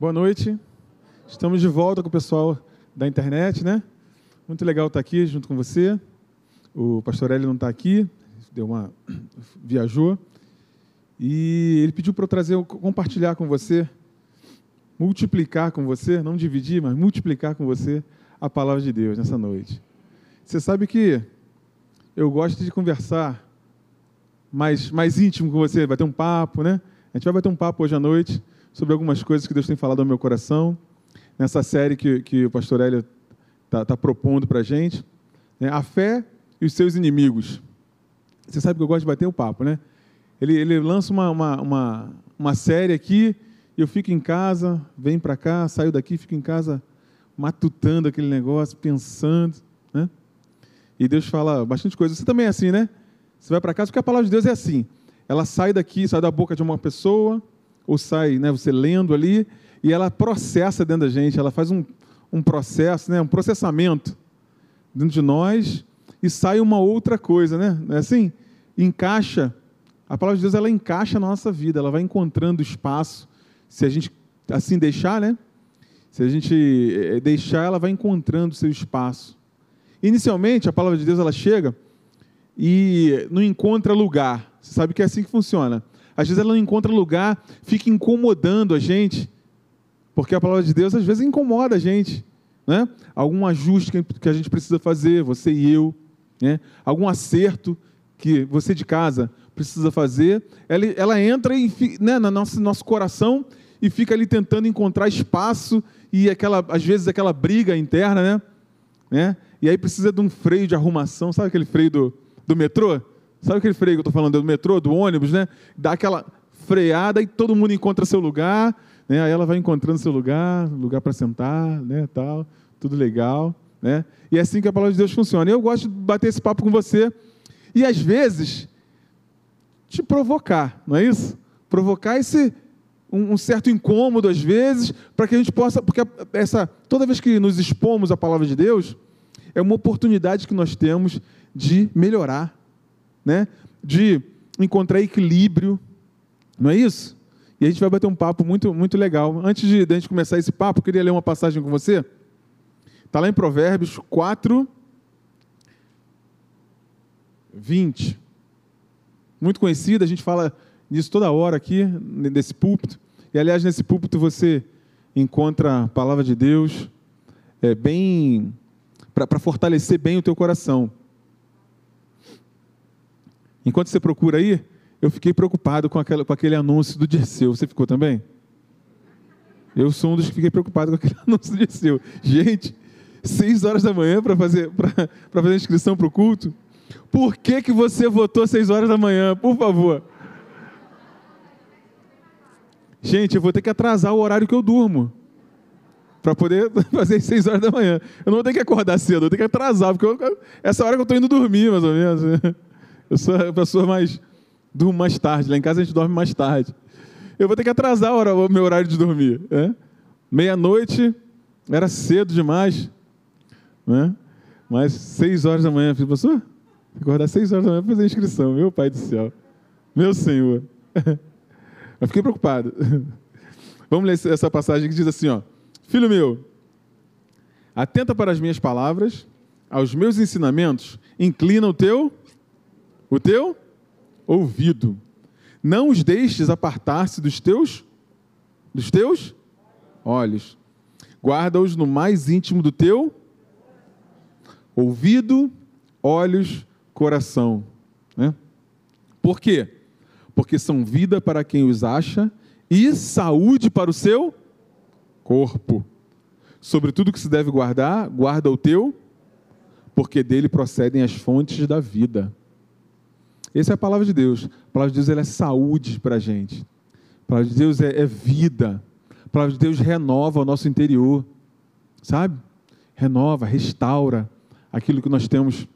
Boa noite. Estamos de volta com o pessoal da internet, né? Muito legal estar aqui junto com você. O pastor Hélio não está aqui, deu uma viajou. E ele pediu para eu trazer, compartilhar com você, multiplicar com você, não dividir, mas multiplicar com você a palavra de Deus nessa noite. Você sabe que eu gosto de conversar mais, mais íntimo com você, bater um papo, né? A gente vai bater um papo hoje à noite sobre algumas coisas que Deus tem falado ao meu coração, nessa série que, que o pastor Hélio está tá propondo para a gente. Né? A fé e os seus inimigos. Você sabe que eu gosto de bater o papo, né? Ele, ele lança uma, uma, uma, uma série aqui, eu fico em casa, venho para cá, saio daqui, fico em casa matutando aquele negócio, pensando, né? E Deus fala bastante coisa. Você também é assim, né? Você vai para casa, porque a palavra de Deus é assim. Ela sai daqui, sai da boca de uma pessoa, ou sai, né, você lendo ali, e ela processa dentro da gente, ela faz um, um processo, né, um processamento dentro de nós, e sai uma outra coisa, né? Não é assim? Encaixa. A palavra de Deus ela encaixa na nossa vida, ela vai encontrando espaço. Se a gente assim deixar, né? Se a gente eh, deixar, ela vai encontrando seu espaço. Inicialmente, a palavra de Deus ela chega e não encontra lugar. Você sabe que é assim que funciona. Às vezes ela não encontra lugar, fica incomodando a gente, porque a palavra de Deus às vezes incomoda a gente. Né? Algum ajuste que a gente precisa fazer, você e eu, né? algum acerto que você de casa precisa fazer, ela, ela entra em, né, no nosso, nosso coração e fica ali tentando encontrar espaço e aquela, às vezes aquela briga interna, né? né? E aí precisa de um freio de arrumação, sabe aquele freio do, do metrô? Sabe aquele freio que eu estou falando do metrô, do ônibus, né? Dá aquela freada e todo mundo encontra seu lugar, né? Aí ela vai encontrando seu lugar, lugar para sentar, né? Tal, tudo legal, né? E é assim que a palavra de Deus funciona. E eu gosto de bater esse papo com você e às vezes te provocar, não é isso? Provocar esse um, um certo incômodo às vezes, para que a gente possa, porque essa toda vez que nos expomos à palavra de Deus, é uma oportunidade que nós temos de melhorar, né? de encontrar equilíbrio, não é isso? E a gente vai bater um papo muito, muito legal. Antes de, de a gente começar esse papo, eu queria ler uma passagem com você. Está lá em Provérbios 4, 20. Muito conhecida, a gente fala nisso toda hora aqui, nesse púlpito. E, aliás, nesse púlpito você encontra a palavra de Deus é, bem para fortalecer bem o teu coração. Enquanto você procura aí, eu fiquei preocupado com, aquela, com aquele anúncio do Dirceu. Você ficou também? Eu sou um dos que fiquei preocupado com aquele anúncio do Dirceu. Gente, seis horas da manhã para fazer, fazer a inscrição para o culto? Por que, que você votou seis horas da manhã? Por favor. Gente, eu vou ter que atrasar o horário que eu durmo para poder fazer seis horas da manhã. Eu não vou ter que acordar cedo, eu ter que atrasar, porque eu, essa hora que eu estou indo dormir, mais ou menos. Eu sou a pessoa mais. durmo mais tarde. Lá em casa a gente dorme mais tarde. Eu vou ter que atrasar o meu horário de dormir. É? Meia-noite era cedo demais. Né? Mas seis horas da manhã, eu falei, acordar seis horas da manhã para fazer a inscrição. Meu pai do céu. Meu Senhor. Eu fiquei preocupado. Vamos ler essa passagem que diz assim, ó. Filho meu, atenta para as minhas palavras, aos meus ensinamentos, inclina o teu o teu ouvido. Não os deixes apartar-se dos teus dos teus olhos. Guarda-os no mais íntimo do teu ouvido, olhos, coração. Né? Por quê? Porque são vida para quem os acha e saúde para o seu corpo. Sobre tudo que se deve guardar, guarda o teu, porque dele procedem as fontes da vida. Essa é a palavra de Deus. A palavra de Deus é saúde para a gente. A palavra de Deus é, é vida. A palavra de Deus renova o nosso interior. Sabe? Renova, restaura aquilo que nós temos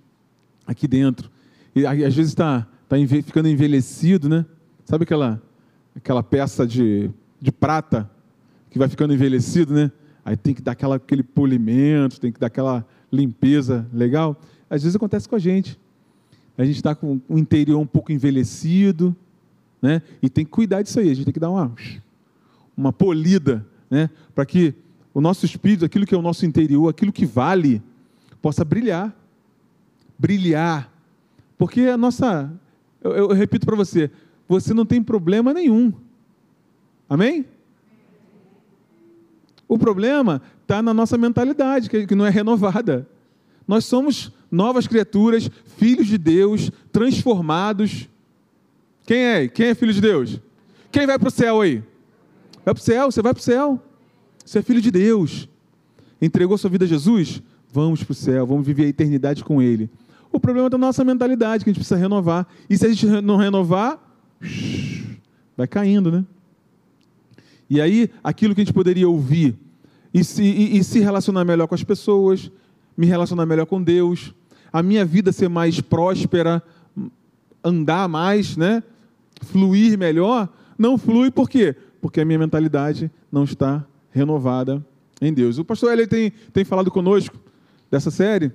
aqui dentro. E às vezes está tá ficando envelhecido, né? Sabe aquela, aquela peça de, de prata que vai ficando envelhecido, né? Aí tem que dar aquela, aquele polimento, tem que dar aquela limpeza legal. Às vezes acontece com a gente a gente está com o interior um pouco envelhecido, né? E tem que cuidar disso aí, a gente tem que dar uma, uma polida né? para que o nosso espírito, aquilo que é o nosso interior, aquilo que vale, possa brilhar. Brilhar. Porque a nossa. Eu, eu repito para você: você não tem problema nenhum. Amém? O problema está na nossa mentalidade, que não é renovada. Nós somos novas criaturas, filhos de Deus, transformados. Quem é? Quem é filho de Deus? Quem vai para o céu aí? Vai para o céu, você vai para o céu. Você é filho de Deus. Entregou sua vida a Jesus? Vamos para o céu, vamos viver a eternidade com Ele. O problema é da nossa mentalidade, que a gente precisa renovar. E se a gente não renovar, vai caindo, né? E aí, aquilo que a gente poderia ouvir e se, e, e se relacionar melhor com as pessoas, me relacionar melhor com Deus, a minha vida ser mais próspera, andar mais, né? Fluir melhor, não flui por quê? Porque a minha mentalidade não está renovada em Deus. O pastor Eli tem, tem falado conosco dessa série,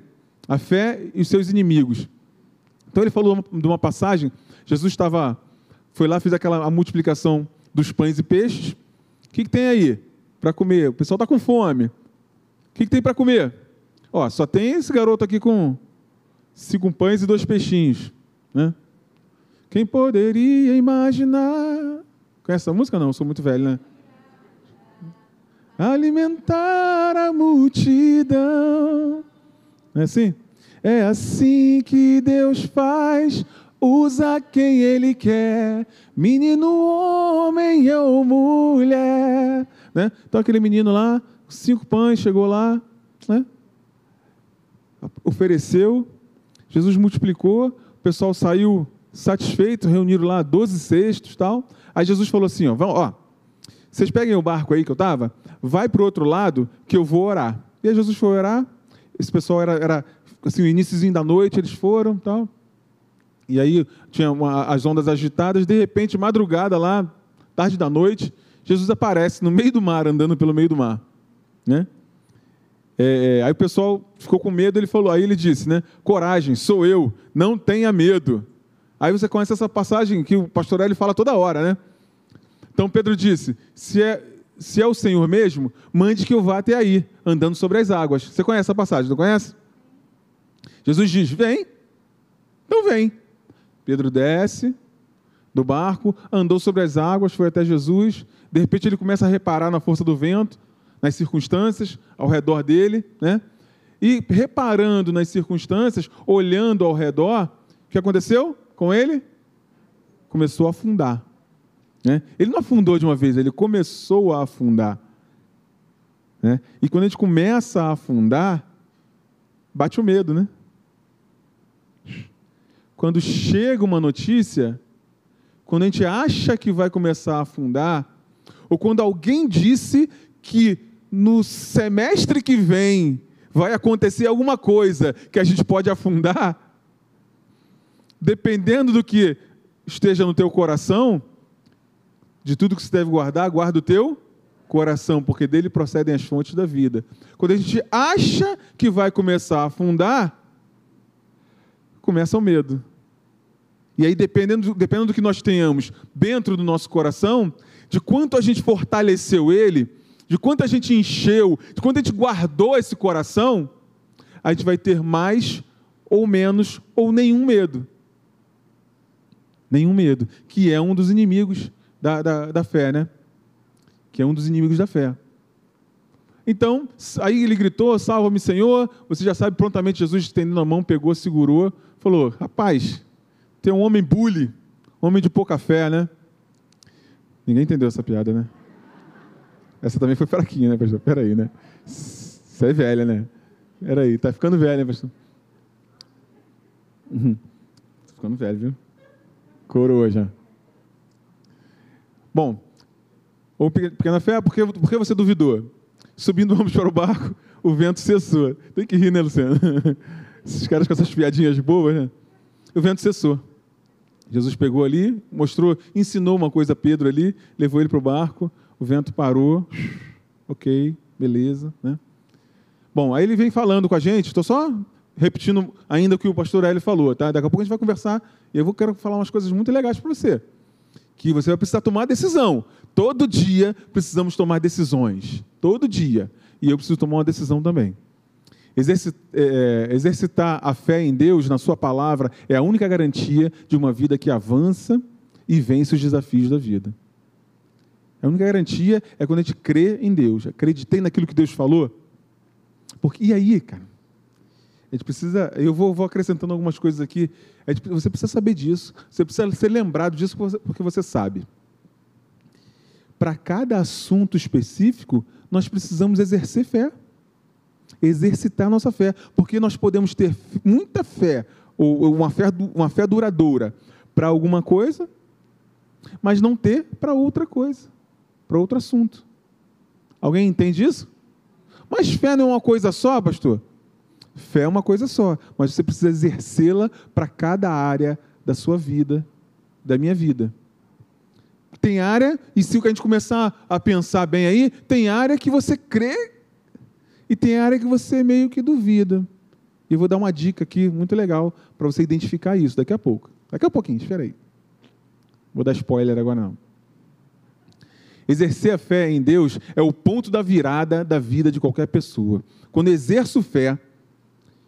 a fé e os seus inimigos. Então ele falou de uma passagem, Jesus estava, foi lá, fez aquela a multiplicação dos pães e peixes. O que, que tem aí para comer? O pessoal está com fome. O que, que tem para comer? Ó, só tem esse garoto aqui com cinco pães e dois peixinhos. Né? Quem poderia imaginar? Conhece essa música? Não, eu sou muito velho, né? Alimentar a multidão. Não é assim? É assim que Deus faz, usa quem Ele quer, menino, homem ou mulher. Né? Então aquele menino lá, cinco pães, chegou lá, né? ofereceu, Jesus multiplicou, o pessoal saiu satisfeito, reuniram lá 12 cestos tal. Aí Jesus falou assim: ó, ó, vocês peguem o barco aí que eu estava, vai para o outro lado que eu vou orar. E aí Jesus foi orar, esse pessoal era, era assim, o iníciozinho da noite, eles foram tal. E aí tinha uma, as ondas agitadas, de repente, madrugada lá, tarde da noite, Jesus aparece no meio do mar, andando pelo meio do mar. Né? É, é, aí o pessoal ficou com medo, ele falou, aí ele disse, né? Coragem, sou eu, não tenha medo. Aí você conhece essa passagem que o pastor Eli fala toda hora, né? Então Pedro disse: se é, se é o Senhor mesmo, mande que eu vá até aí, andando sobre as águas. Você conhece essa passagem, não conhece? Jesus diz: vem, então vem. Pedro desce do barco, andou sobre as águas, foi até Jesus. De repente ele começa a reparar na força do vento nas circunstâncias ao redor dele, né? E reparando nas circunstâncias, olhando ao redor, o que aconteceu com ele? Começou a afundar. Né? Ele não afundou de uma vez, ele começou a afundar. Né? E quando a gente começa a afundar, bate o medo, né? Quando chega uma notícia, quando a gente acha que vai começar a afundar, ou quando alguém disse que no semestre que vem vai acontecer alguma coisa que a gente pode afundar, dependendo do que esteja no teu coração, de tudo que se deve guardar, guarda o teu coração, porque dele procedem as fontes da vida. Quando a gente acha que vai começar a afundar, começa o medo. E aí, dependendo, dependendo do que nós tenhamos dentro do nosso coração, de quanto a gente fortaleceu ele, de quanto a gente encheu, de quanto a gente guardou esse coração, a gente vai ter mais ou menos ou nenhum medo. Nenhum medo, que é um dos inimigos da, da, da fé, né? Que é um dos inimigos da fé. Então, aí ele gritou: Salva-me, Senhor. Você já sabe, prontamente Jesus estendendo a mão, pegou, segurou, falou: Rapaz, tem um homem bully, homem de pouca fé, né? Ninguém entendeu essa piada, né? Essa também foi fraquinha, né, pastor? Peraí, né? Você é velha, né? Peraí, tá ficando velha, né, pastor? Uhum. Tá ficando velho, viu? Coroa já. Bom, ou pequena fé, por que, por que você duvidou? Subindo vamos para o barco, o vento cessou. Tem que rir, né, Luciano? Esses caras com essas piadinhas boas, né? O vento cessou. Jesus pegou ali, mostrou, ensinou uma coisa a Pedro ali, levou ele para o barco, o vento parou, ok, beleza, né? Bom, aí ele vem falando com a gente, estou só repetindo ainda o que o pastor Hélio falou, tá? Daqui a pouco a gente vai conversar e eu vou, quero falar umas coisas muito legais para você. Que você vai precisar tomar decisão. todo dia precisamos tomar decisões. Todo dia. E eu preciso tomar uma decisão também. É, é, exercitar a fé em Deus, na Sua palavra, é a única garantia de uma vida que avança e vence os desafios da vida. A única garantia é quando a gente crê em Deus. Acreditei naquilo que Deus falou. Porque, e aí, cara? A gente precisa. Eu vou, vou acrescentando algumas coisas aqui. Gente, você precisa saber disso. Você precisa ser lembrado disso porque você sabe. Para cada assunto específico, nós precisamos exercer fé. Exercitar nossa fé. Porque nós podemos ter muita fé, ou uma fé, uma fé duradoura, para alguma coisa, mas não ter para outra coisa para outro assunto. Alguém entende isso? Mas fé não é uma coisa só, pastor? Fé é uma coisa só, mas você precisa exercê-la para cada área da sua vida, da minha vida. Tem área, e se a gente começar a pensar bem aí, tem área que você crê e tem área que você meio que duvida. E eu vou dar uma dica aqui muito legal para você identificar isso daqui a pouco. Daqui a pouquinho, espera aí. Vou dar spoiler agora não. Exercer a fé em Deus é o ponto da virada da vida de qualquer pessoa. Quando exerço fé,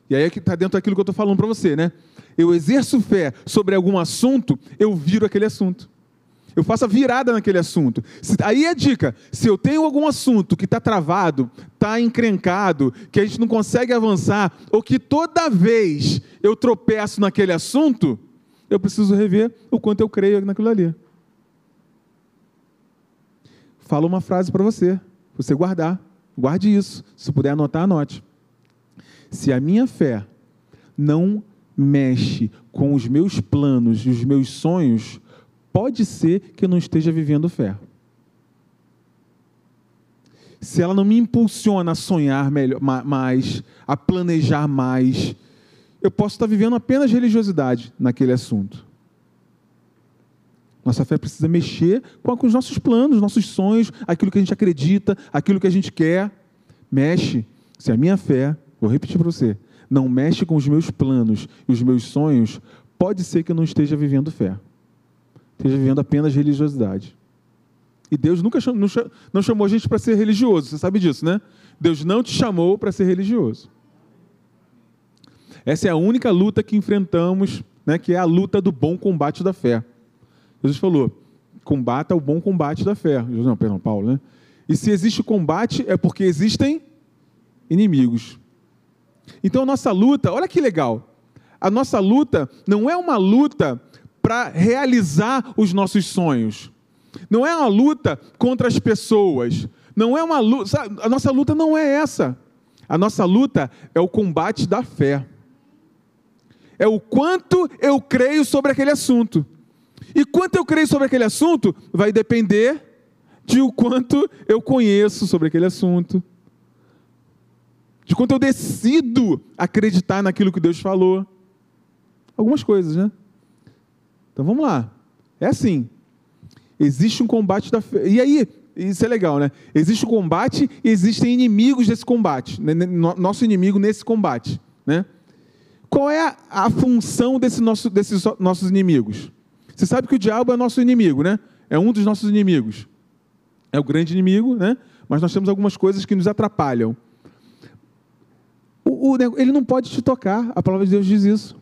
e aí é que está dentro daquilo que eu estou falando para você, né? Eu exerço fé sobre algum assunto, eu viro aquele assunto. Eu faço a virada naquele assunto. Aí é dica: se eu tenho algum assunto que está travado, está encrencado, que a gente não consegue avançar, ou que toda vez eu tropeço naquele assunto, eu preciso rever o quanto eu creio naquilo ali falo uma frase para você, você guardar. Guarde isso. Se puder anotar, anote. Se a minha fé não mexe com os meus planos e os meus sonhos, pode ser que eu não esteja vivendo fé. Se ela não me impulsiona a sonhar melhor, mais, a planejar mais, eu posso estar vivendo apenas religiosidade naquele assunto. Nossa fé precisa mexer com os nossos planos, nossos sonhos, aquilo que a gente acredita, aquilo que a gente quer. Mexe. Se a minha fé, vou repetir para você, não mexe com os meus planos e os meus sonhos, pode ser que eu não esteja vivendo fé. Esteja vivendo apenas religiosidade. E Deus nunca chamou, não chamou a gente para ser religioso, você sabe disso, né? Deus não te chamou para ser religioso. Essa é a única luta que enfrentamos, né, que é a luta do bom combate da fé. Jesus falou: combata o bom combate da fé. Não, perdão, Paulo, né? E se existe combate, é porque existem inimigos. Então a nossa luta, olha que legal. A nossa luta não é uma luta para realizar os nossos sonhos. Não é uma luta contra as pessoas. Não é uma luta. A nossa luta não é essa. A nossa luta é o combate da fé. É o quanto eu creio sobre aquele assunto. E quanto eu creio sobre aquele assunto vai depender de o quanto eu conheço sobre aquele assunto. De quanto eu decido acreditar naquilo que Deus falou. Algumas coisas, né? Então vamos lá. É assim. Existe um combate da fé. E aí, isso é legal, né? Existe o um combate e existem inimigos desse combate. Né? Nosso inimigo nesse combate, né? Qual é a, função desse nosso, desses nossos inimigos? Você sabe que o diabo é nosso inimigo, né? É um dos nossos inimigos. É o grande inimigo, né? Mas nós temos algumas coisas que nos atrapalham. O, o, ele não pode te tocar, a palavra de Deus diz isso.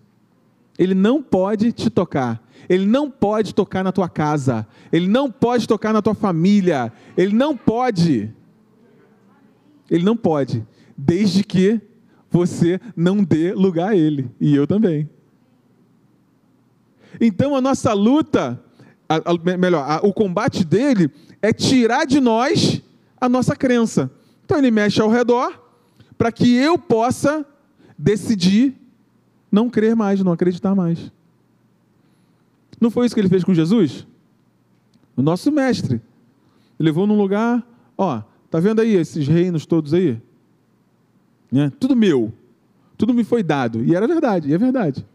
Ele não pode te tocar. Ele não pode tocar na tua casa. Ele não pode tocar na tua família. Ele não pode. Ele não pode. Desde que você não dê lugar a ele. E eu também. Então a nossa luta, a, a, melhor, a, o combate dele é tirar de nós a nossa crença. Então ele mexe ao redor para que eu possa decidir não crer mais, não acreditar mais. Não foi isso que ele fez com Jesus? O nosso mestre. Levou num lugar, ó, tá vendo aí esses reinos todos aí? Né? Tudo meu. Tudo me foi dado. E era verdade, e é verdade.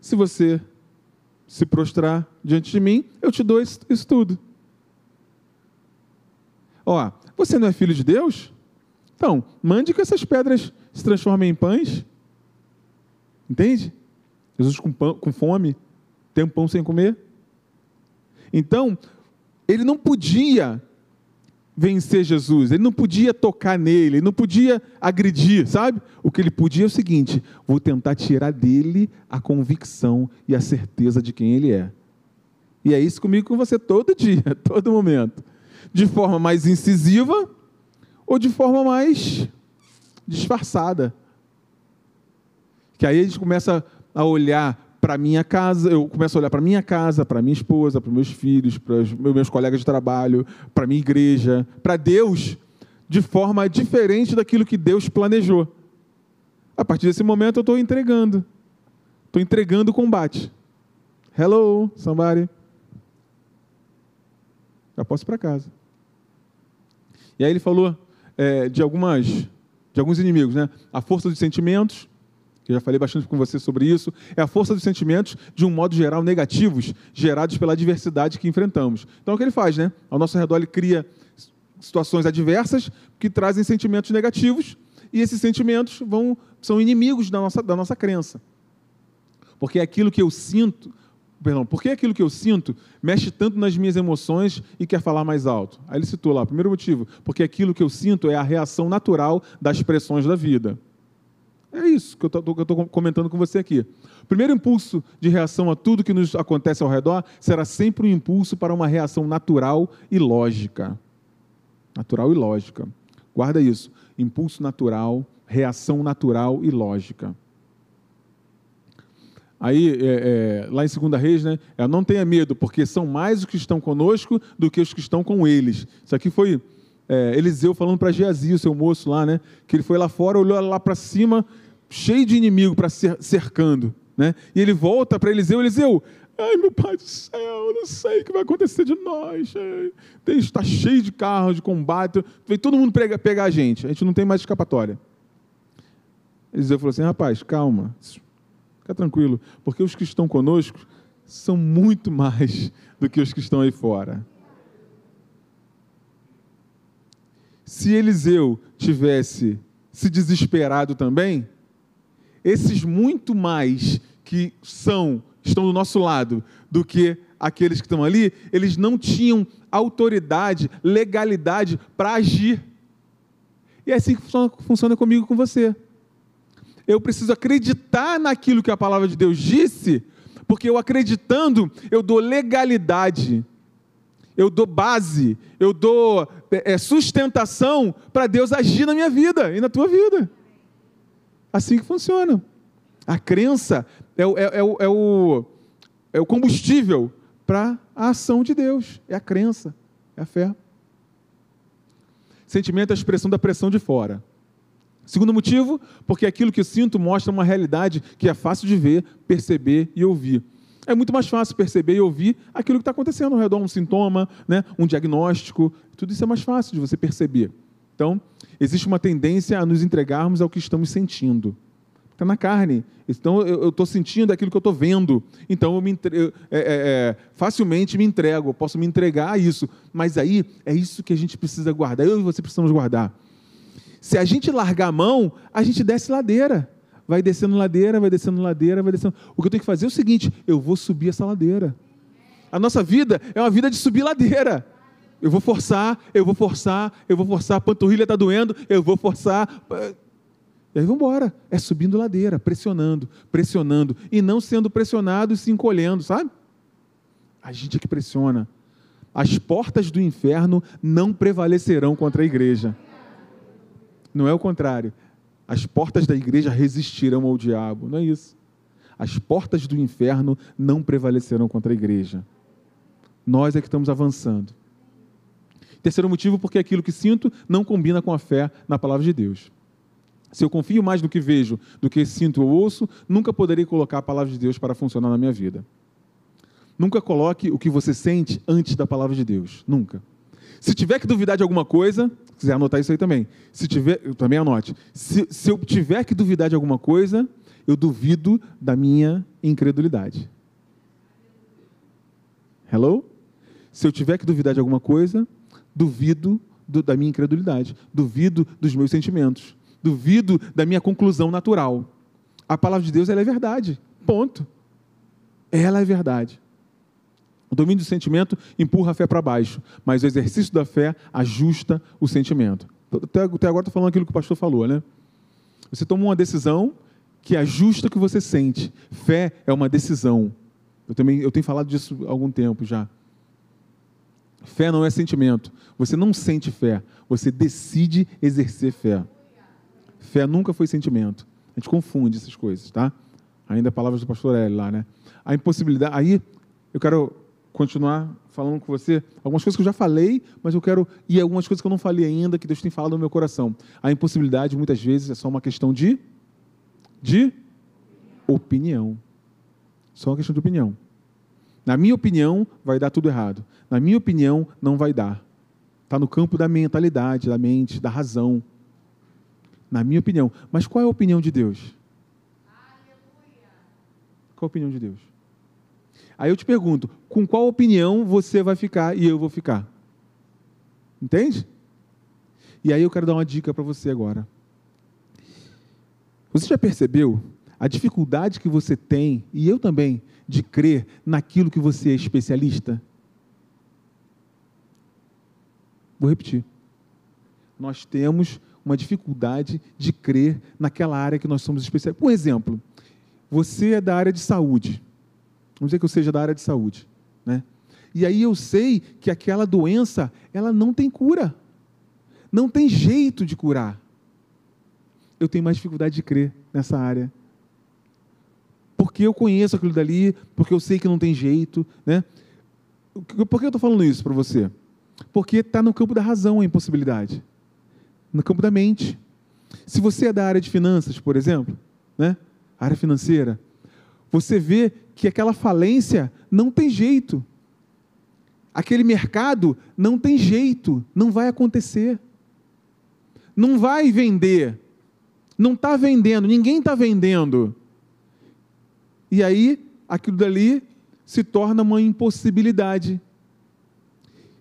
Se você se prostrar diante de mim, eu te dou isso, tudo. Ó, você não é filho de Deus? Então, mande que essas pedras se transformem em pães. Entende? Jesus com, pão, com fome, tem um pão sem comer. Então, ele não podia vencer Jesus, ele não podia tocar nele, ele não podia agredir, sabe? O que ele podia é o seguinte: vou tentar tirar dele a convicção e a certeza de quem ele é. E é isso comigo com você todo dia, todo momento. De forma mais incisiva ou de forma mais disfarçada. Que aí a gente começa a olhar para minha casa, eu começo a olhar para minha casa, para minha esposa, para meus filhos, para meus colegas de trabalho, para minha igreja, para Deus, de forma diferente daquilo que Deus planejou. A partir desse momento eu estou entregando, estou entregando o combate. Hello, somebody. Já posso ir para casa. E aí ele falou é, de algumas, de alguns inimigos, né? A força dos sentimentos, eu já falei bastante com você sobre isso, é a força dos sentimentos, de um modo geral, negativos, gerados pela adversidade que enfrentamos. Então, é o que ele faz, né? Ao nosso redor, ele cria situações adversas que trazem sentimentos negativos, e esses sentimentos vão, são inimigos da nossa, da nossa crença. Porque aquilo que eu sinto, perdão, porque aquilo que eu sinto mexe tanto nas minhas emoções e quer falar mais alto. Aí ele citou lá, primeiro motivo, porque aquilo que eu sinto é a reação natural das pressões da vida. É isso que eu estou comentando com você aqui. O primeiro impulso de reação a tudo que nos acontece ao redor será sempre um impulso para uma reação natural e lógica. Natural e lógica. Guarda isso. Impulso natural, reação natural e lógica. Aí, é, é, lá em Segunda Reis, né? É, não tenha medo, porque são mais os que estão conosco do que os que estão com eles. Isso aqui foi é, Eliseu falando para Geazi, o seu moço lá, né? Que ele foi lá fora, olhou lá para cima cheio de inimigo para cercando. Né? E ele volta para Eliseu, Eliseu, ai meu pai do céu, eu não sei o que vai acontecer de nós. Está cheio de carros de combate, vem todo mundo pegar, pegar a gente, a gente não tem mais escapatória. Eliseu falou assim, rapaz, calma, fica tranquilo, porque os que estão conosco são muito mais do que os que estão aí fora. Se Eliseu tivesse se desesperado também, esses muito mais que são, estão do nosso lado, do que aqueles que estão ali, eles não tinham autoridade, legalidade para agir. E é assim que funciona, funciona comigo com você. Eu preciso acreditar naquilo que a palavra de Deus disse, porque eu acreditando, eu dou legalidade, eu dou base, eu dou é, sustentação para Deus agir na minha vida e na tua vida. Assim que funciona. A crença é o, é, é o, é o, é o combustível para a ação de Deus. É a crença, é a fé. Sentimento é a expressão da pressão de fora. Segundo motivo, porque aquilo que eu sinto mostra uma realidade que é fácil de ver, perceber e ouvir. É muito mais fácil perceber e ouvir aquilo que está acontecendo ao redor, um sintoma, né, um diagnóstico, tudo isso é mais fácil de você perceber. Então, existe uma tendência a nos entregarmos ao que estamos sentindo. Está na carne. Então, eu estou sentindo aquilo que eu estou vendo. Então, eu, me, eu é, é, é, facilmente me entrego, eu posso me entregar a isso. Mas aí, é isso que a gente precisa guardar. Eu e você precisamos guardar. Se a gente largar a mão, a gente desce ladeira. Vai descendo ladeira, vai descendo ladeira, vai descendo. O que eu tenho que fazer é o seguinte: eu vou subir essa ladeira. A nossa vida é uma vida de subir ladeira. Eu vou forçar, eu vou forçar, eu vou forçar, a panturrilha está doendo, eu vou forçar. E aí vamos embora. É subindo ladeira, pressionando, pressionando, e não sendo pressionado e se encolhendo, sabe? A gente é que pressiona. As portas do inferno não prevalecerão contra a igreja. Não é o contrário. As portas da igreja resistirão ao diabo. Não é isso. As portas do inferno não prevalecerão contra a igreja. Nós é que estamos avançando. Terceiro motivo, porque aquilo que sinto não combina com a fé na palavra de Deus. Se eu confio mais no que vejo do que sinto ou ouço, nunca poderei colocar a palavra de Deus para funcionar na minha vida. Nunca coloque o que você sente antes da palavra de Deus. Nunca. Se tiver que duvidar de alguma coisa, se quiser anotar isso aí também. Se tiver, também anote. Se, se eu tiver que duvidar de alguma coisa, eu duvido da minha incredulidade. Hello? Se eu tiver que duvidar de alguma coisa, duvido do, da minha incredulidade, duvido dos meus sentimentos, duvido da minha conclusão natural. A palavra de Deus ela é verdade. Ponto. Ela é verdade. O domínio do sentimento empurra a fé para baixo, mas o exercício da fé ajusta o sentimento. Até, até agora estou falando aquilo que o pastor falou, né? Você toma uma decisão que ajusta o que você sente. Fé é uma decisão. Eu também eu tenho falado disso há algum tempo já. Fé não é sentimento. Você não sente fé, você decide exercer fé. Fé nunca foi sentimento. A gente confunde essas coisas, tá? Ainda palavras do pastor L lá, né? A impossibilidade. Aí eu quero continuar falando com você algumas coisas que eu já falei, mas eu quero e algumas coisas que eu não falei ainda que Deus tem falado no meu coração. A impossibilidade muitas vezes é só uma questão de de opinião. Só uma questão de opinião. Na minha opinião, vai dar tudo errado. Na minha opinião, não vai dar. Está no campo da mentalidade, da mente, da razão. Na minha opinião. Mas qual é a opinião de Deus? Qual a opinião de Deus? Aí eu te pergunto, com qual opinião você vai ficar e eu vou ficar? Entende? E aí eu quero dar uma dica para você agora. Você já percebeu a dificuldade que você tem, e eu também, de crer naquilo que você é especialista? Vou repetir. Nós temos uma dificuldade de crer naquela área que nós somos especialistas. Por exemplo, você é da área de saúde. Vamos dizer que eu seja da área de saúde, né? E aí eu sei que aquela doença, ela não tem cura. Não tem jeito de curar. Eu tenho mais dificuldade de crer nessa área. Porque eu conheço aquilo dali, porque eu sei que não tem jeito, né? Por que eu estou falando isso para você? Porque está no campo da razão a impossibilidade. No campo da mente. Se você é da área de finanças, por exemplo, né? área financeira, você vê que aquela falência não tem jeito. Aquele mercado não tem jeito, não vai acontecer. Não vai vender. Não está vendendo, ninguém está vendendo. E aí, aquilo dali se torna uma impossibilidade.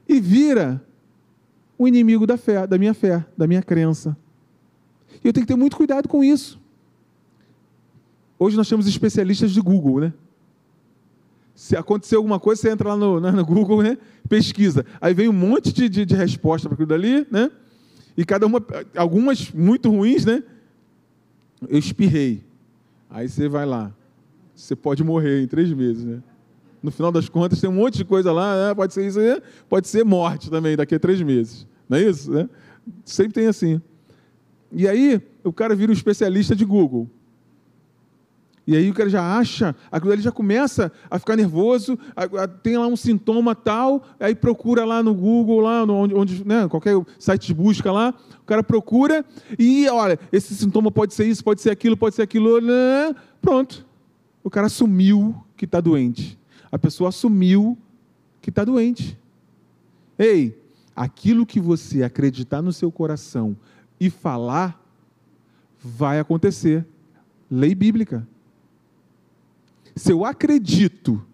E vira o inimigo da fé, da minha fé, da minha crença. E eu tenho que ter muito cuidado com isso. Hoje nós temos especialistas de Google, né? Se acontecer alguma coisa, você entra lá no, no Google, né? pesquisa. Aí vem um monte de, de, de resposta para aquilo dali, né? E cada uma, algumas muito ruins, né? Eu espirrei. Aí você vai lá. Você pode morrer em três meses, né? No final das contas, tem um monte de coisa lá, né? pode ser isso, pode ser morte também daqui a três meses. Não é isso? Né? Sempre tem assim. E aí, o cara vira um especialista de Google. E aí o cara já acha, aquilo ali já começa a ficar nervoso, tem lá um sintoma tal, aí procura lá no Google, lá onde, onde né, qualquer site de busca lá, o cara procura e olha, esse sintoma pode ser isso, pode ser aquilo, pode ser aquilo, né? pronto. O cara assumiu que está doente. A pessoa assumiu que está doente. Ei, aquilo que você acreditar no seu coração e falar, vai acontecer. Lei bíblica se eu acredito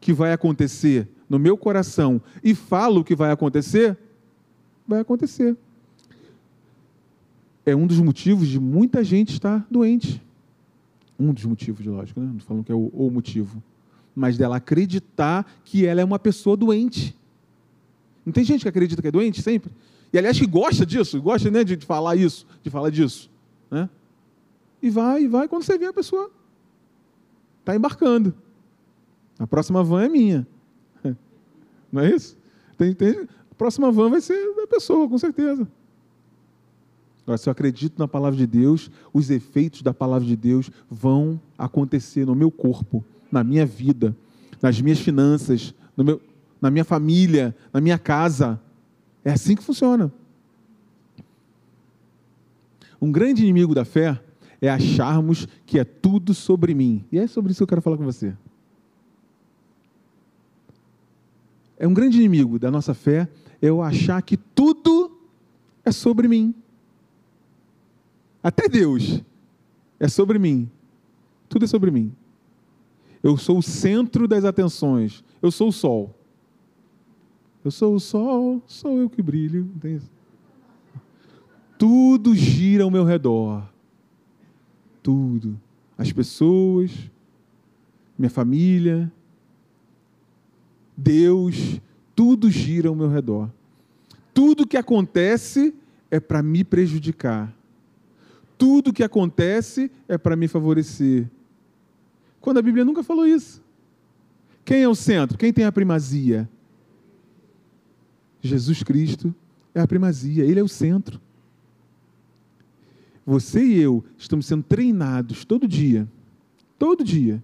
que vai acontecer no meu coração e falo que vai acontecer, vai acontecer. É um dos motivos de muita gente estar doente. Um dos motivos, lógico, né? não falando que é o, o motivo. Mas dela acreditar que ela é uma pessoa doente. Não tem gente que acredita que é doente sempre? E aliás que gosta disso, gosta né, de falar isso, de falar disso. Né? E vai, e vai, quando você vê a pessoa está embarcando. A próxima van é minha. Não é isso? Tem, tem, a próxima van vai ser da pessoa, com certeza. Agora, se eu acredito na palavra de Deus, os efeitos da palavra de Deus vão acontecer no meu corpo, na minha vida, nas minhas finanças, meu, na minha família, na minha casa. É assim que funciona. Um grande inimigo da fé é acharmos que é tudo sobre mim. E é sobre isso que eu quero falar com você. É um grande inimigo da nossa fé é eu achar que tudo é sobre mim. Até Deus é sobre mim. Tudo é sobre mim. Eu sou o centro das atenções. Eu sou o sol. Eu sou o sol, sou eu que brilho. Tudo gira ao meu redor tudo. As pessoas, minha família. Deus, tudo gira ao meu redor. Tudo que acontece é para me prejudicar. Tudo que acontece é para me favorecer. Quando a Bíblia nunca falou isso. Quem é o centro? Quem tem a primazia? Jesus Cristo é a primazia, Ele é o centro. Você e eu estamos sendo treinados todo dia, todo dia,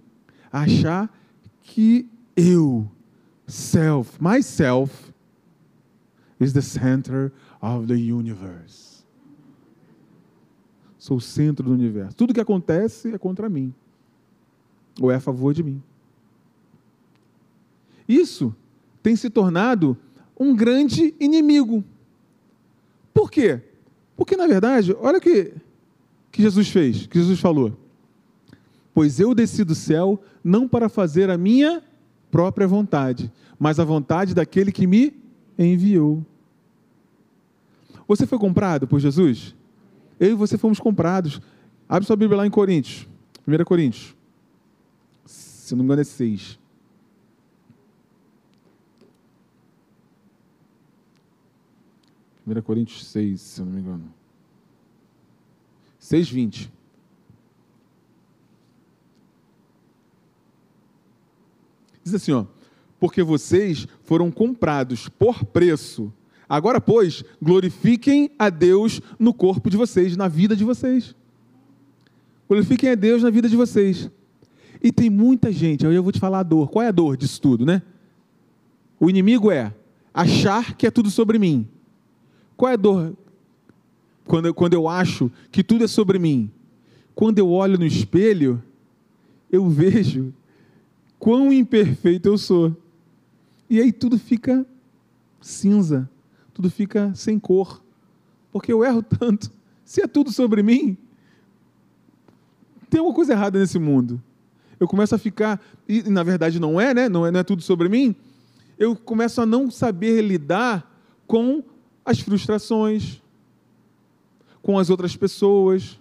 a achar que eu, self, myself, is the center of the universe. Sou o centro do universo. Tudo que acontece é contra mim, ou é a favor de mim. Isso tem se tornado um grande inimigo. Por quê? Porque, na verdade, olha que, que Jesus fez, que Jesus falou. Pois eu desci do céu não para fazer a minha própria vontade, mas a vontade daquele que me enviou. Você foi comprado por Jesus? Eu e você fomos comprados. Abre sua Bíblia lá em Coríntios, 1 Coríntios. Se não me engano, é 6. 1 Coríntios 6, se não me engano. 6, 20. Diz assim, ó, porque vocês foram comprados por preço. Agora, pois, glorifiquem a Deus no corpo de vocês, na vida de vocês. Glorifiquem a Deus na vida de vocês. E tem muita gente, eu vou te falar a dor. Qual é a dor disso tudo, né? O inimigo é achar que é tudo sobre mim. Qual é a dor quando eu, quando eu acho que tudo é sobre mim? Quando eu olho no espelho, eu vejo quão imperfeito eu sou. E aí tudo fica cinza, tudo fica sem cor, porque eu erro tanto. Se é tudo sobre mim, tem alguma coisa errada nesse mundo. Eu começo a ficar, e na verdade não é, né? Não é, não é tudo sobre mim. Eu começo a não saber lidar com as frustrações, com as outras pessoas.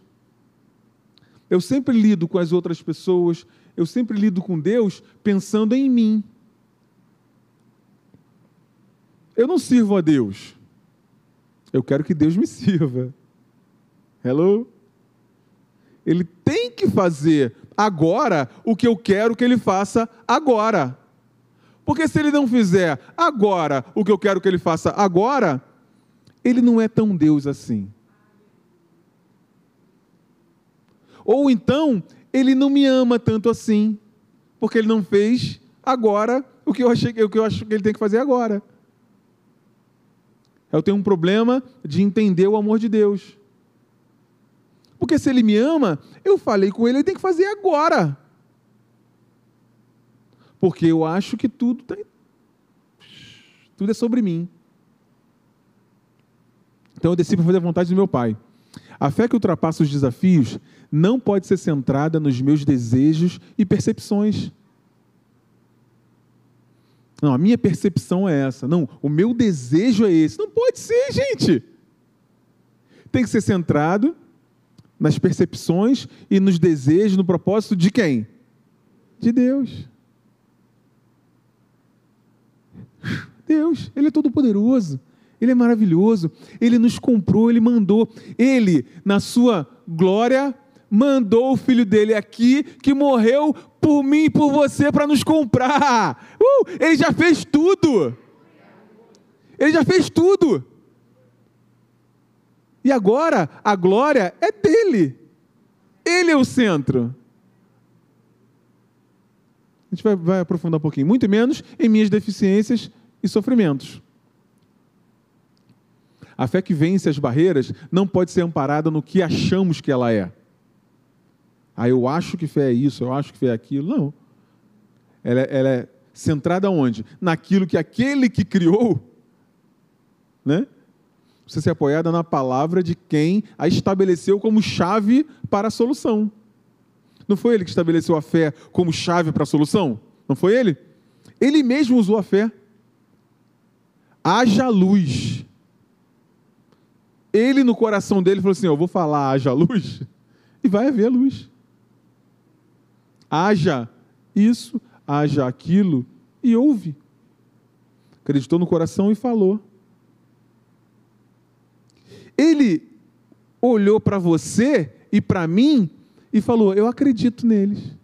Eu sempre lido com as outras pessoas, eu sempre lido com Deus pensando em mim. Eu não sirvo a Deus. Eu quero que Deus me sirva. Hello? Ele tem que fazer agora o que eu quero que ele faça agora. Porque se ele não fizer agora o que eu quero que ele faça agora, ele não é tão Deus assim. Ou então, ele não me ama tanto assim, porque ele não fez agora o que eu, achei, o que eu acho que ele tem que fazer agora. Eu tenho um problema de entender o amor de Deus. Porque se ele me ama, eu falei com ele, ele tem que fazer agora. Porque eu acho que tudo tem, tudo é sobre mim. Então eu para fazer a vontade do meu Pai. A fé que ultrapassa os desafios não pode ser centrada nos meus desejos e percepções. Não, a minha percepção é essa. Não, o meu desejo é esse. Não pode ser, gente. Tem que ser centrado nas percepções e nos desejos, no propósito de quem? De Deus. Deus, Ele é todo poderoso. Ele é maravilhoso. Ele nos comprou, ele mandou. Ele, na sua glória, mandou o filho dele aqui que morreu por mim e por você para nos comprar. Uh, ele já fez tudo. Ele já fez tudo. E agora a glória é dele. Ele é o centro. A gente vai, vai aprofundar um pouquinho, muito menos em minhas deficiências e sofrimentos. A fé que vence as barreiras não pode ser amparada no que achamos que ela é. Ah, eu acho que fé é isso, eu acho que fé é aquilo. Não. Ela, ela é centrada onde? Naquilo que aquele que criou, né? Você ser apoiada na palavra de quem a estabeleceu como chave para a solução. Não foi ele que estabeleceu a fé como chave para a solução? Não foi ele? Ele mesmo usou a fé. Haja luz ele no coração dele falou assim: Eu vou falar, haja luz, e vai haver luz. Haja isso, haja aquilo, e ouve. acreditou no coração e falou. Ele olhou para você e para mim e falou: Eu acredito neles.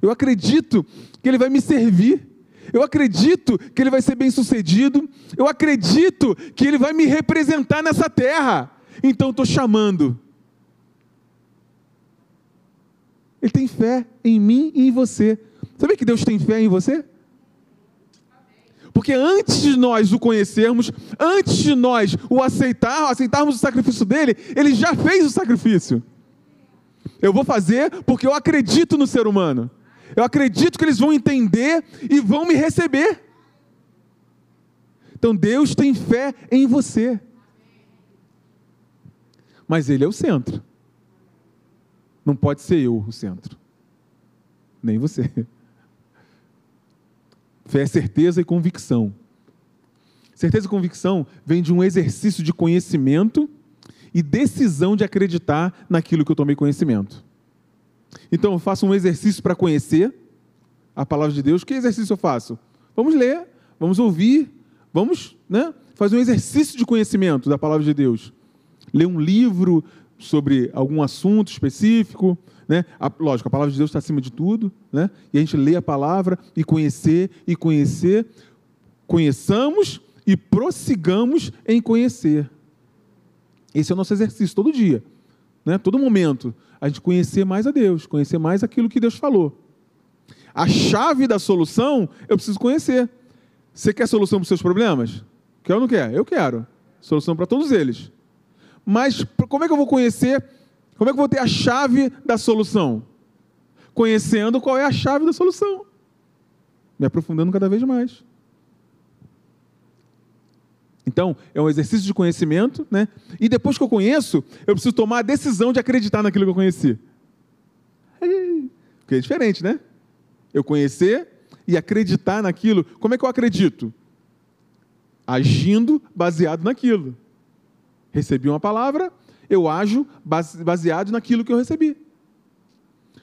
Eu acredito que ele vai me servir. Eu acredito que ele vai ser bem sucedido. Eu acredito que ele vai me representar nessa terra. Então estou chamando. Ele tem fé em mim e em você. Sabia que Deus tem fé em você? Porque antes de nós o conhecermos, antes de nós o aceitar, aceitarmos o sacrifício dele, ele já fez o sacrifício. Eu vou fazer porque eu acredito no ser humano. Eu acredito que eles vão entender e vão me receber. Então Deus tem fé em você. Mas Ele é o centro. Não pode ser eu o centro. Nem você. Fé é certeza e convicção. Certeza e convicção vem de um exercício de conhecimento e decisão de acreditar naquilo que eu tomei conhecimento. Então eu faço um exercício para conhecer a palavra de Deus. Que exercício eu faço? Vamos ler, vamos ouvir, vamos né, fazer um exercício de conhecimento da palavra de Deus. Ler um livro sobre algum assunto específico. Né? A, lógico, a palavra de Deus está acima de tudo. Né? E a gente lê a palavra e conhecer e conhecer. Conheçamos e prossigamos em conhecer. Esse é o nosso exercício todo dia, né? todo momento a gente conhecer mais a Deus, conhecer mais aquilo que Deus falou. A chave da solução eu preciso conhecer. Você quer solução para os seus problemas? Quer ou não quer? Eu quero. Solução para todos eles. Mas como é que eu vou conhecer? Como é que eu vou ter a chave da solução? Conhecendo qual é a chave da solução. Me aprofundando cada vez mais. Então, é um exercício de conhecimento, né? E depois que eu conheço, eu preciso tomar a decisão de acreditar naquilo que eu conheci. Porque é diferente, né? Eu conhecer e acreditar naquilo. Como é que eu acredito? Agindo baseado naquilo. Recebi uma palavra, eu ajo baseado naquilo que eu recebi.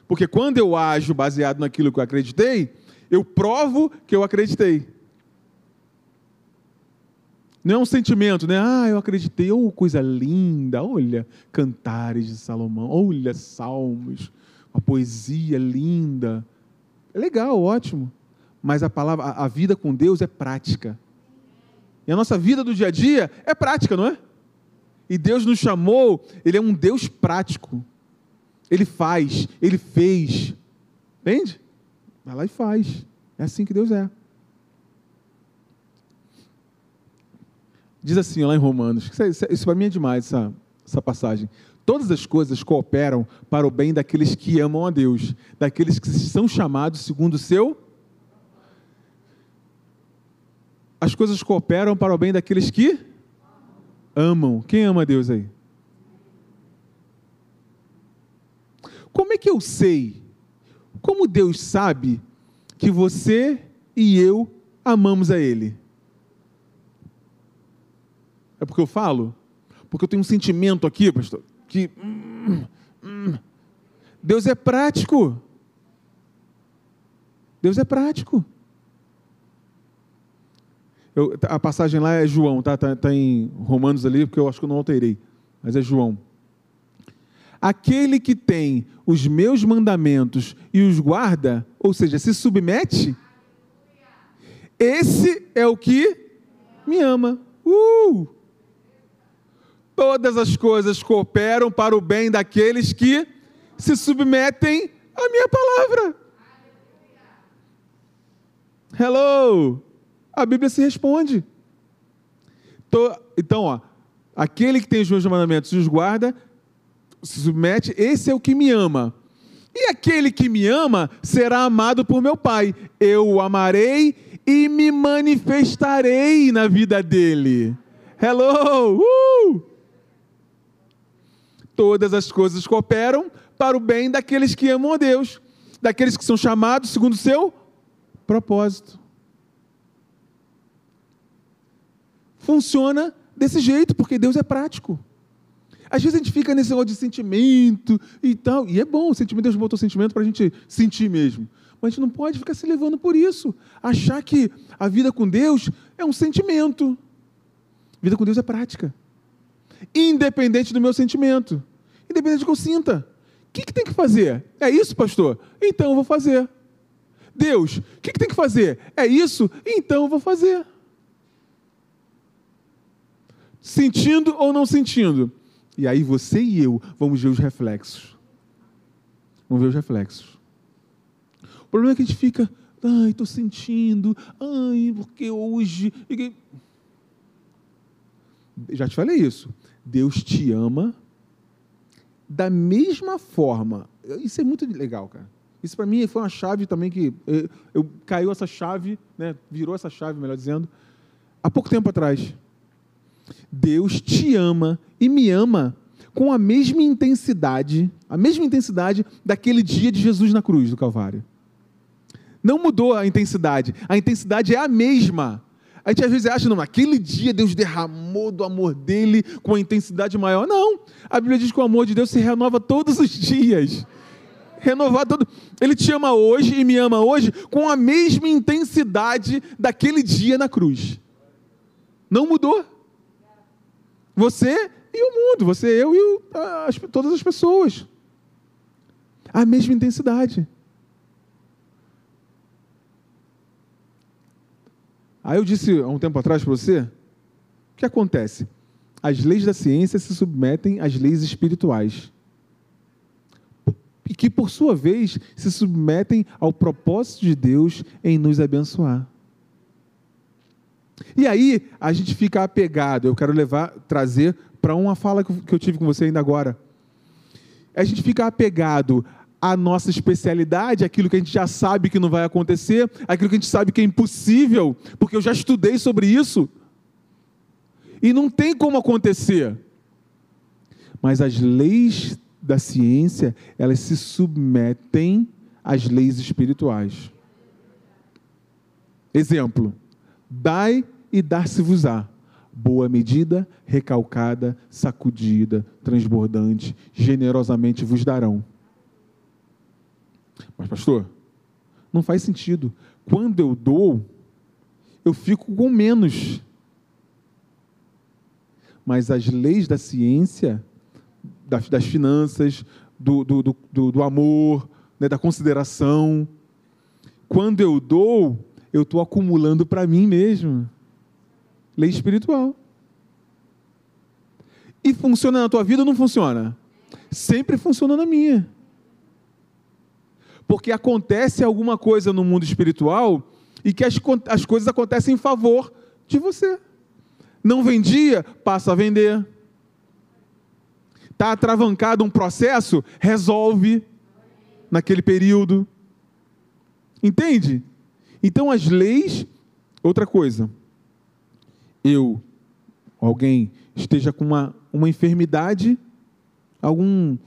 Porque quando eu ajo baseado naquilo que eu acreditei, eu provo que eu acreditei. Não é um sentimento, né? Ah, eu acreditei, oh, coisa linda, olha, cantares de Salomão, olha, salmos, uma poesia linda. É legal, ótimo. Mas a palavra, a vida com Deus é prática. E a nossa vida do dia a dia é prática, não é? E Deus nos chamou, Ele é um Deus prático. Ele faz, Ele fez. Entende? Vai lá e faz. É assim que Deus é. Diz assim lá em Romanos, isso, isso para mim é demais, essa, essa passagem. Todas as coisas cooperam para o bem daqueles que amam a Deus, daqueles que são chamados segundo o seu. As coisas cooperam para o bem daqueles que amam. Quem ama a Deus aí? Como é que eu sei? Como Deus sabe que você e eu amamos a Ele? É porque eu falo? Porque eu tenho um sentimento aqui, pastor, que. Deus é prático. Deus é prático. Eu, a passagem lá é João, tá? Tá, tá em Romanos ali, porque eu acho que eu não alterei. Mas é João. Aquele que tem os meus mandamentos e os guarda, ou seja, se submete, esse é o que me ama. Uh! Todas as coisas cooperam para o bem daqueles que se submetem à minha palavra. Hello! A Bíblia se responde. Então, ó, aquele que tem os meus mandamentos e os guarda, se submete, esse é o que me ama. E aquele que me ama será amado por meu Pai. Eu o amarei e me manifestarei na vida dele. Hello! Uh! Todas as coisas cooperam para o bem daqueles que amam a Deus, daqueles que são chamados segundo o seu propósito. Funciona desse jeito, porque Deus é prático. Às vezes a gente fica nesse negócio de sentimento e tal, e é bom, o sentimento, Deus botou sentimento para a gente sentir mesmo. Mas a gente não pode ficar se levando por isso. Achar que a vida com Deus é um sentimento. A vida com Deus é prática. Independente do meu sentimento. Independente do que eu sinta. O que, que tem que fazer? É isso, pastor? Então eu vou fazer. Deus, o que, que tem que fazer? É isso? Então eu vou fazer. Sentindo ou não sentindo? E aí você e eu vamos ver os reflexos. Vamos ver os reflexos. O problema é que a gente fica, ai, estou sentindo, ai, porque hoje. Já te falei isso. Deus te ama da mesma forma. Isso é muito legal, cara. Isso para mim foi uma chave também que eu, eu, caiu essa chave, né, virou essa chave, melhor dizendo, há pouco tempo atrás. Deus te ama e me ama com a mesma intensidade, a mesma intensidade daquele dia de Jesus na cruz do Calvário. Não mudou a intensidade, a intensidade é a mesma. A gente às vezes acha, não, naquele dia Deus derramou do amor dele com uma intensidade maior. Não, a Bíblia diz que o amor de Deus se renova todos os dias. Renovado todo. Ele te ama hoje e me ama hoje com a mesma intensidade daquele dia na cruz. Não mudou. Você e o mundo, você, eu e o, as, todas as pessoas. A mesma intensidade. Aí eu disse há um tempo atrás para você, o que acontece? As leis da ciência se submetem às leis espirituais. E que, por sua vez, se submetem ao propósito de Deus em nos abençoar. E aí a gente fica apegado. Eu quero levar, trazer para uma fala que eu tive com você ainda agora. A gente fica apegado à nossa especialidade, aquilo que a gente já sabe que não vai acontecer, aquilo que a gente sabe que é impossível, porque eu já estudei sobre isso. E não tem como acontecer. Mas as leis da ciência, elas se submetem às leis espirituais. Exemplo: dai e dar-se-vos-á. Boa medida, recalcada, sacudida, transbordante, generosamente vos darão. Mas, pastor, não faz sentido. Quando eu dou, eu fico com menos. Mas as leis da ciência, das, das finanças, do, do, do, do amor, né, da consideração, quando eu dou, eu estou acumulando para mim mesmo. Lei espiritual. E funciona na tua vida ou não funciona? Sempre funciona na minha. Porque acontece alguma coisa no mundo espiritual e que as, as coisas acontecem em favor de você. Não vendia, passa a vender. Está atravancado um processo, resolve naquele período. Entende? Então as leis, outra coisa, eu, alguém esteja com uma, uma enfermidade, algum,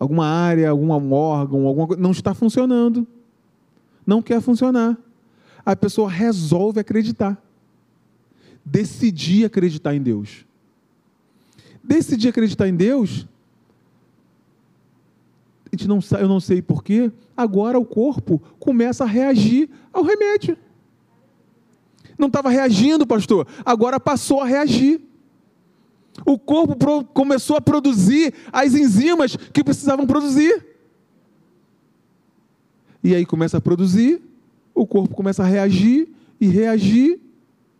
alguma área, algum órgão, alguma coisa, não está funcionando, não quer funcionar. A pessoa resolve acreditar, decidir acreditar em Deus. Decidir acreditar em Deus, a gente não, eu não sei porquê, agora o corpo começa a reagir ao remédio. Não estava reagindo, pastor. Agora passou a reagir. O corpo começou a produzir as enzimas que precisavam produzir. E aí começa a produzir, o corpo começa a reagir e reagir,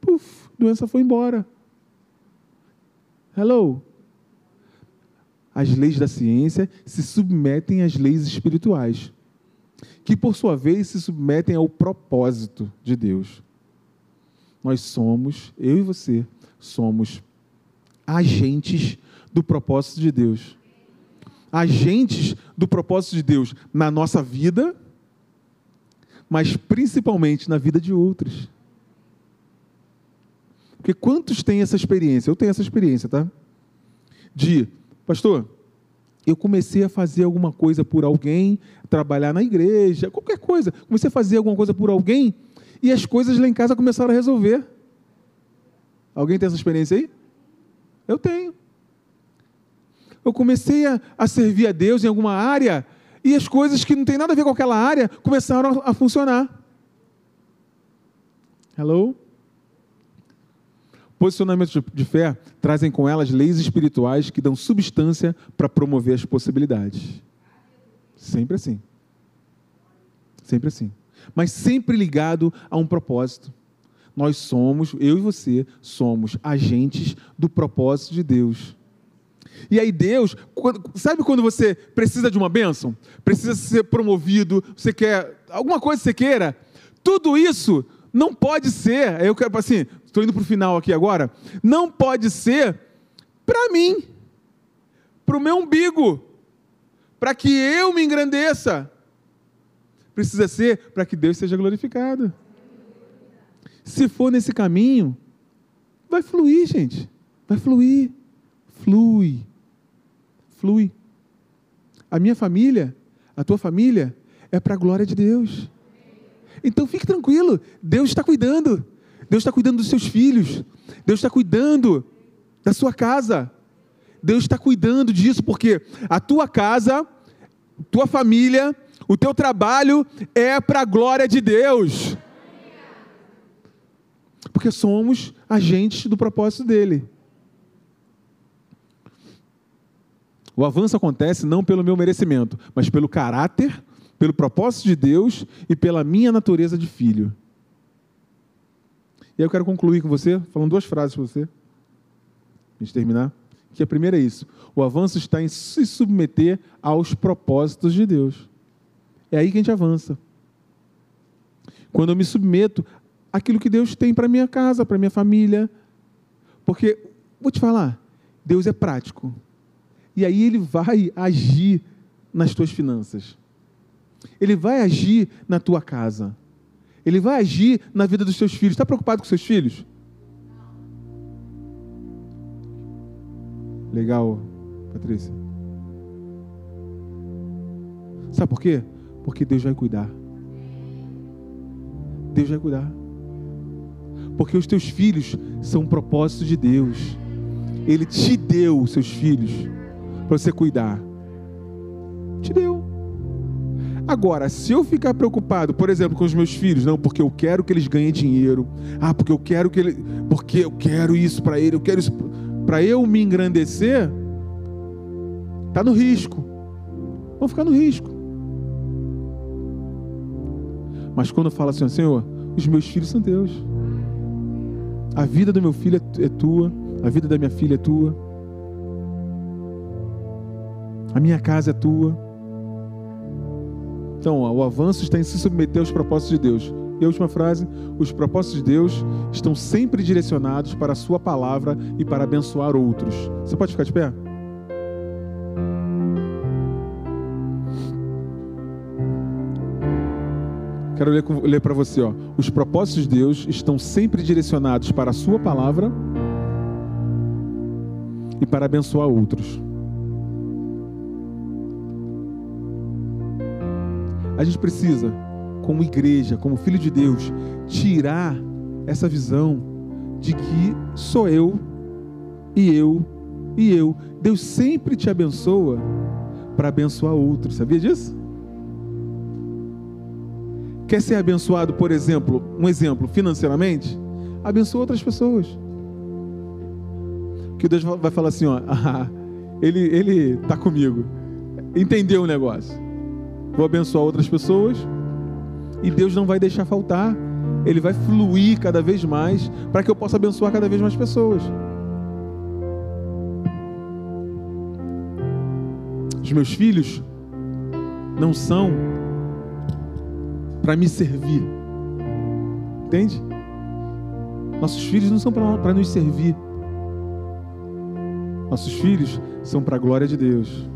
puf, a doença foi embora. Hello? As leis da ciência se submetem às leis espirituais, que por sua vez se submetem ao propósito de Deus nós somos, eu e você, somos agentes do propósito de Deus. Agentes do propósito de Deus na nossa vida, mas principalmente na vida de outros. Porque quantos têm essa experiência? Eu tenho essa experiência, tá? De, pastor, eu comecei a fazer alguma coisa por alguém, trabalhar na igreja, qualquer coisa. Comecei a fazer alguma coisa por alguém e as coisas lá em casa começaram a resolver. Alguém tem essa experiência aí? Eu tenho. eu comecei a, a servir a Deus em alguma área e as coisas que não tem nada a ver com aquela área começaram a, a funcionar. Hello? Posicionamentos de fé trazem com elas leis espirituais que dão substância para promover as possibilidades. Sempre assim. Sempre assim. Mas sempre ligado a um propósito. Nós somos, eu e você, somos agentes do propósito de Deus. E aí Deus, sabe quando você precisa de uma bênção? Precisa ser promovido, você quer alguma coisa que você queira? Tudo isso não pode ser, eu quero assim, estou indo para o final aqui agora, não pode ser para mim, para o meu umbigo, para que eu me engrandeça. Precisa ser para que Deus seja glorificado. Se for nesse caminho, vai fluir, gente. Vai fluir. Flui. Flui. A minha família, a tua família, é para a glória de Deus. Então fique tranquilo, Deus está cuidando. Deus está cuidando dos seus filhos. Deus está cuidando da sua casa. Deus está cuidando disso, porque a tua casa, tua família, o teu trabalho é para a glória de Deus. Porque somos agentes do propósito dele. O avanço acontece não pelo meu merecimento, mas pelo caráter pelo propósito de Deus e pela minha natureza de filho. E aí eu quero concluir com você, falando duas frases para você, a gente terminar. Que a primeira é isso: o avanço está em se submeter aos propósitos de Deus. É aí que a gente avança. Quando eu me submeto àquilo que Deus tem para minha casa, para minha família. Porque, vou te falar, Deus é prático. E aí ele vai agir nas tuas finanças. Ele vai agir na tua casa. Ele vai agir na vida dos teus filhos. Está preocupado com seus filhos? Legal, Patrícia. Sabe por quê? Porque Deus vai cuidar. Deus vai cuidar. Porque os teus filhos são um propósito de Deus. Ele te deu os seus filhos para você cuidar. Te deu. Agora, se eu ficar preocupado, por exemplo, com os meus filhos, não, porque eu quero que eles ganhem dinheiro, ah, porque eu quero que ele, porque eu quero isso para ele, eu quero isso para eu me engrandecer, tá no risco. Vão ficar no risco. Mas quando eu falo assim, Senhor, os meus filhos são teus. A vida do meu filho é, é tua, a vida da minha filha é tua. A minha casa é tua. Então, o avanço está em se submeter aos propósitos de Deus. E a última frase: os propósitos de Deus estão sempre direcionados para a Sua palavra e para abençoar outros. Você pode ficar de pé? Quero ler, ler para você. Ó. Os propósitos de Deus estão sempre direcionados para a Sua palavra e para abençoar outros. A gente precisa, como igreja, como filho de Deus, tirar essa visão de que sou eu e eu e eu. Deus sempre te abençoa para abençoar outros. Sabia disso? Quer ser abençoado, por exemplo, um exemplo financeiramente? Abençoa outras pessoas. Que Deus vai falar assim, ó, ah, ele ele tá comigo. Entendeu o negócio? vou abençoar outras pessoas e Deus não vai deixar faltar. Ele vai fluir cada vez mais para que eu possa abençoar cada vez mais pessoas. Os meus filhos não são para me servir. Entende? Nossos filhos não são para nos servir. Nossos filhos são para a glória de Deus.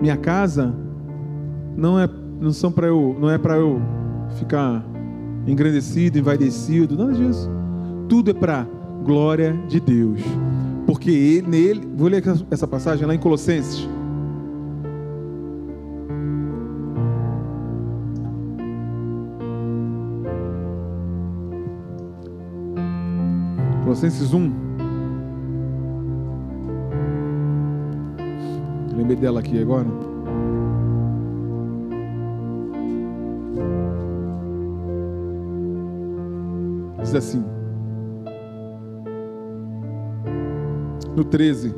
Minha casa não é não são para eu, não é para eu ficar engrandecido, envaidecido, nada disso. Tudo é para glória de Deus. Porque ele, nele, vou ler essa passagem lá em Colossenses. Colossenses 1. Lembrei dela aqui agora. Diz assim. No 13.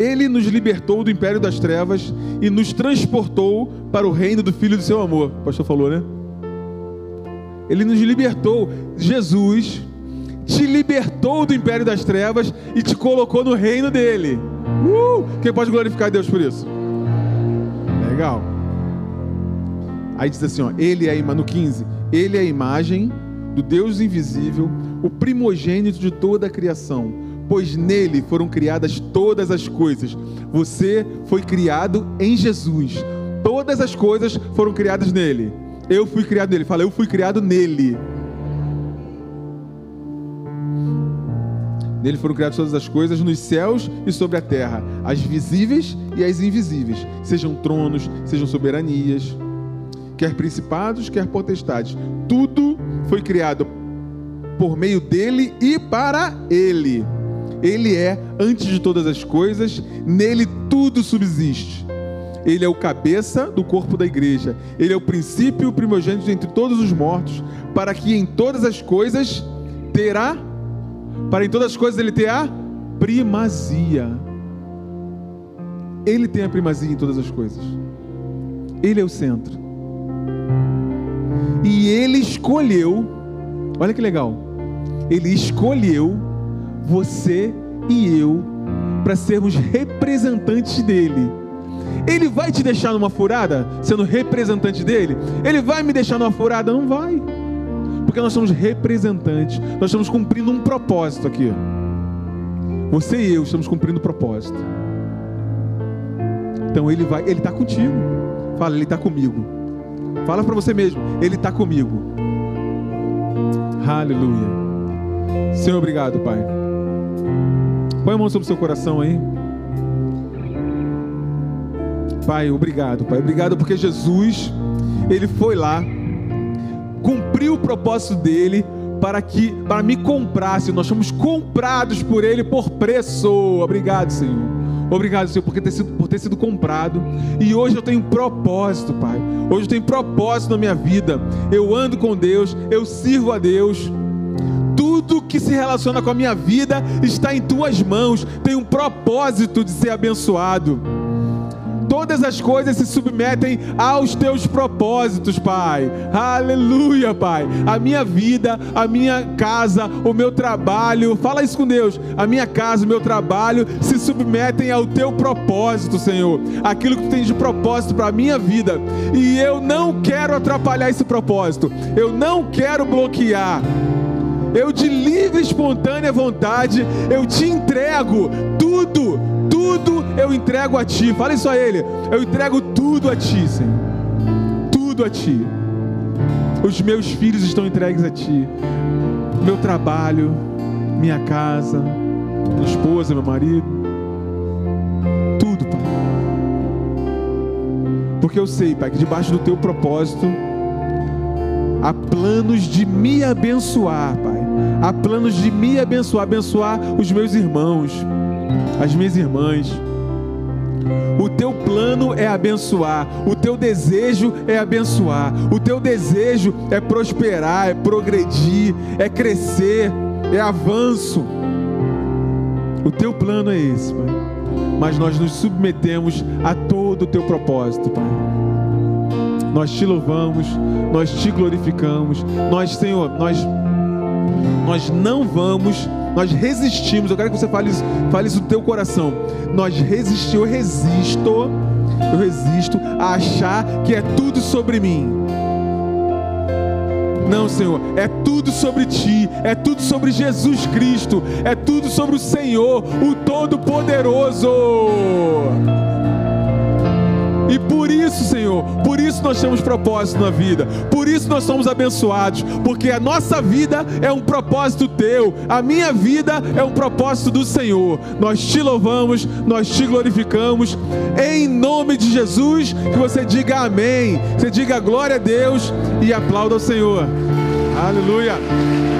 Ele nos libertou do império das trevas e nos transportou para o reino do Filho do seu amor. O pastor falou, né? Ele nos libertou. Jesus te libertou do império das trevas e te colocou no reino dele. Uh! Quem pode glorificar a Deus por isso? Legal. Aí diz assim, ó, ele é no 15, ele é a imagem do Deus invisível, o primogênito de toda a criação, pois nele foram criadas todas as coisas. Você foi criado em Jesus. Todas as coisas foram criadas nele. Eu fui criado nele. Fala, eu fui criado nele. Nele foram criadas todas as coisas nos céus e sobre a terra, as visíveis e as invisíveis, sejam tronos, sejam soberanias, quer principados, quer potestades. Tudo foi criado por meio dele e para ele. Ele é antes de todas as coisas, nele tudo subsiste. Ele é o cabeça do corpo da igreja. Ele é o princípio primogênito entre todos os mortos, para que em todas as coisas terá para em todas as coisas ele ter a primazia. Ele tem a primazia em todas as coisas. Ele é o centro. E ele escolheu, olha que legal. Ele escolheu você e eu para sermos representantes dele. Ele vai te deixar numa furada sendo representante dele? Ele vai me deixar numa furada? Não vai porque nós somos representantes, nós estamos cumprindo um propósito aqui. Você e eu estamos cumprindo um propósito. Então ele vai, ele está contigo. Fala, ele está comigo. Fala para você mesmo, ele está comigo. Aleluia. Senhor, obrigado, Pai. Põe a mão sobre o seu coração aí. Pai, obrigado, Pai. Obrigado porque Jesus, ele foi lá cumpriu o propósito dele para que para me comprasse. Nós fomos comprados por ele por preço. Obrigado, Senhor. Obrigado, Senhor, por ter, sido, por ter sido comprado. E hoje eu tenho propósito, Pai. Hoje eu tenho propósito na minha vida. Eu ando com Deus, eu sirvo a Deus. Tudo que se relaciona com a minha vida está em tuas mãos. Tem um propósito de ser abençoado todas as coisas se submetem aos teus propósitos, Pai. Aleluia, Pai. A minha vida, a minha casa, o meu trabalho, fala isso com Deus. A minha casa, o meu trabalho se submetem ao teu propósito, Senhor. Aquilo que tu tens de propósito para a minha vida. E eu não quero atrapalhar esse propósito. Eu não quero bloquear. Eu de livre e espontânea vontade, eu te entrego tudo tudo eu entrego a Ti. Fala isso a Ele. Eu entrego tudo a Ti, Senhor. Tudo a Ti. Os meus filhos estão entregues a Ti. Meu trabalho, minha casa, minha esposa, meu marido. Tudo, Pai. Porque eu sei, Pai, que debaixo do Teu propósito há planos de me abençoar, Pai. Há planos de me abençoar, abençoar os meus irmãos as minhas irmãs. O teu plano é abençoar, o teu desejo é abençoar, o teu desejo é prosperar, é progredir, é crescer, é avanço. O teu plano é esse, Pai. Mas nós nos submetemos a todo o teu propósito, Pai. Nós te louvamos, nós te glorificamos. Nós, Senhor, nós nós não vamos nós resistimos. Eu quero que você fale isso, fale isso do teu coração. Nós resistimos, eu resisto, eu resisto a achar que é tudo sobre mim. Não, Senhor, é tudo sobre ti, é tudo sobre Jesus Cristo, é tudo sobre o Senhor, o Todo-Poderoso. E por isso, Senhor, por isso nós temos propósito na vida, por isso nós somos abençoados, porque a nossa vida é um propósito teu, a minha vida é um propósito do Senhor. Nós te louvamos, nós te glorificamos, em nome de Jesus, que você diga amém, você diga glória a Deus e aplauda ao Senhor. Aleluia.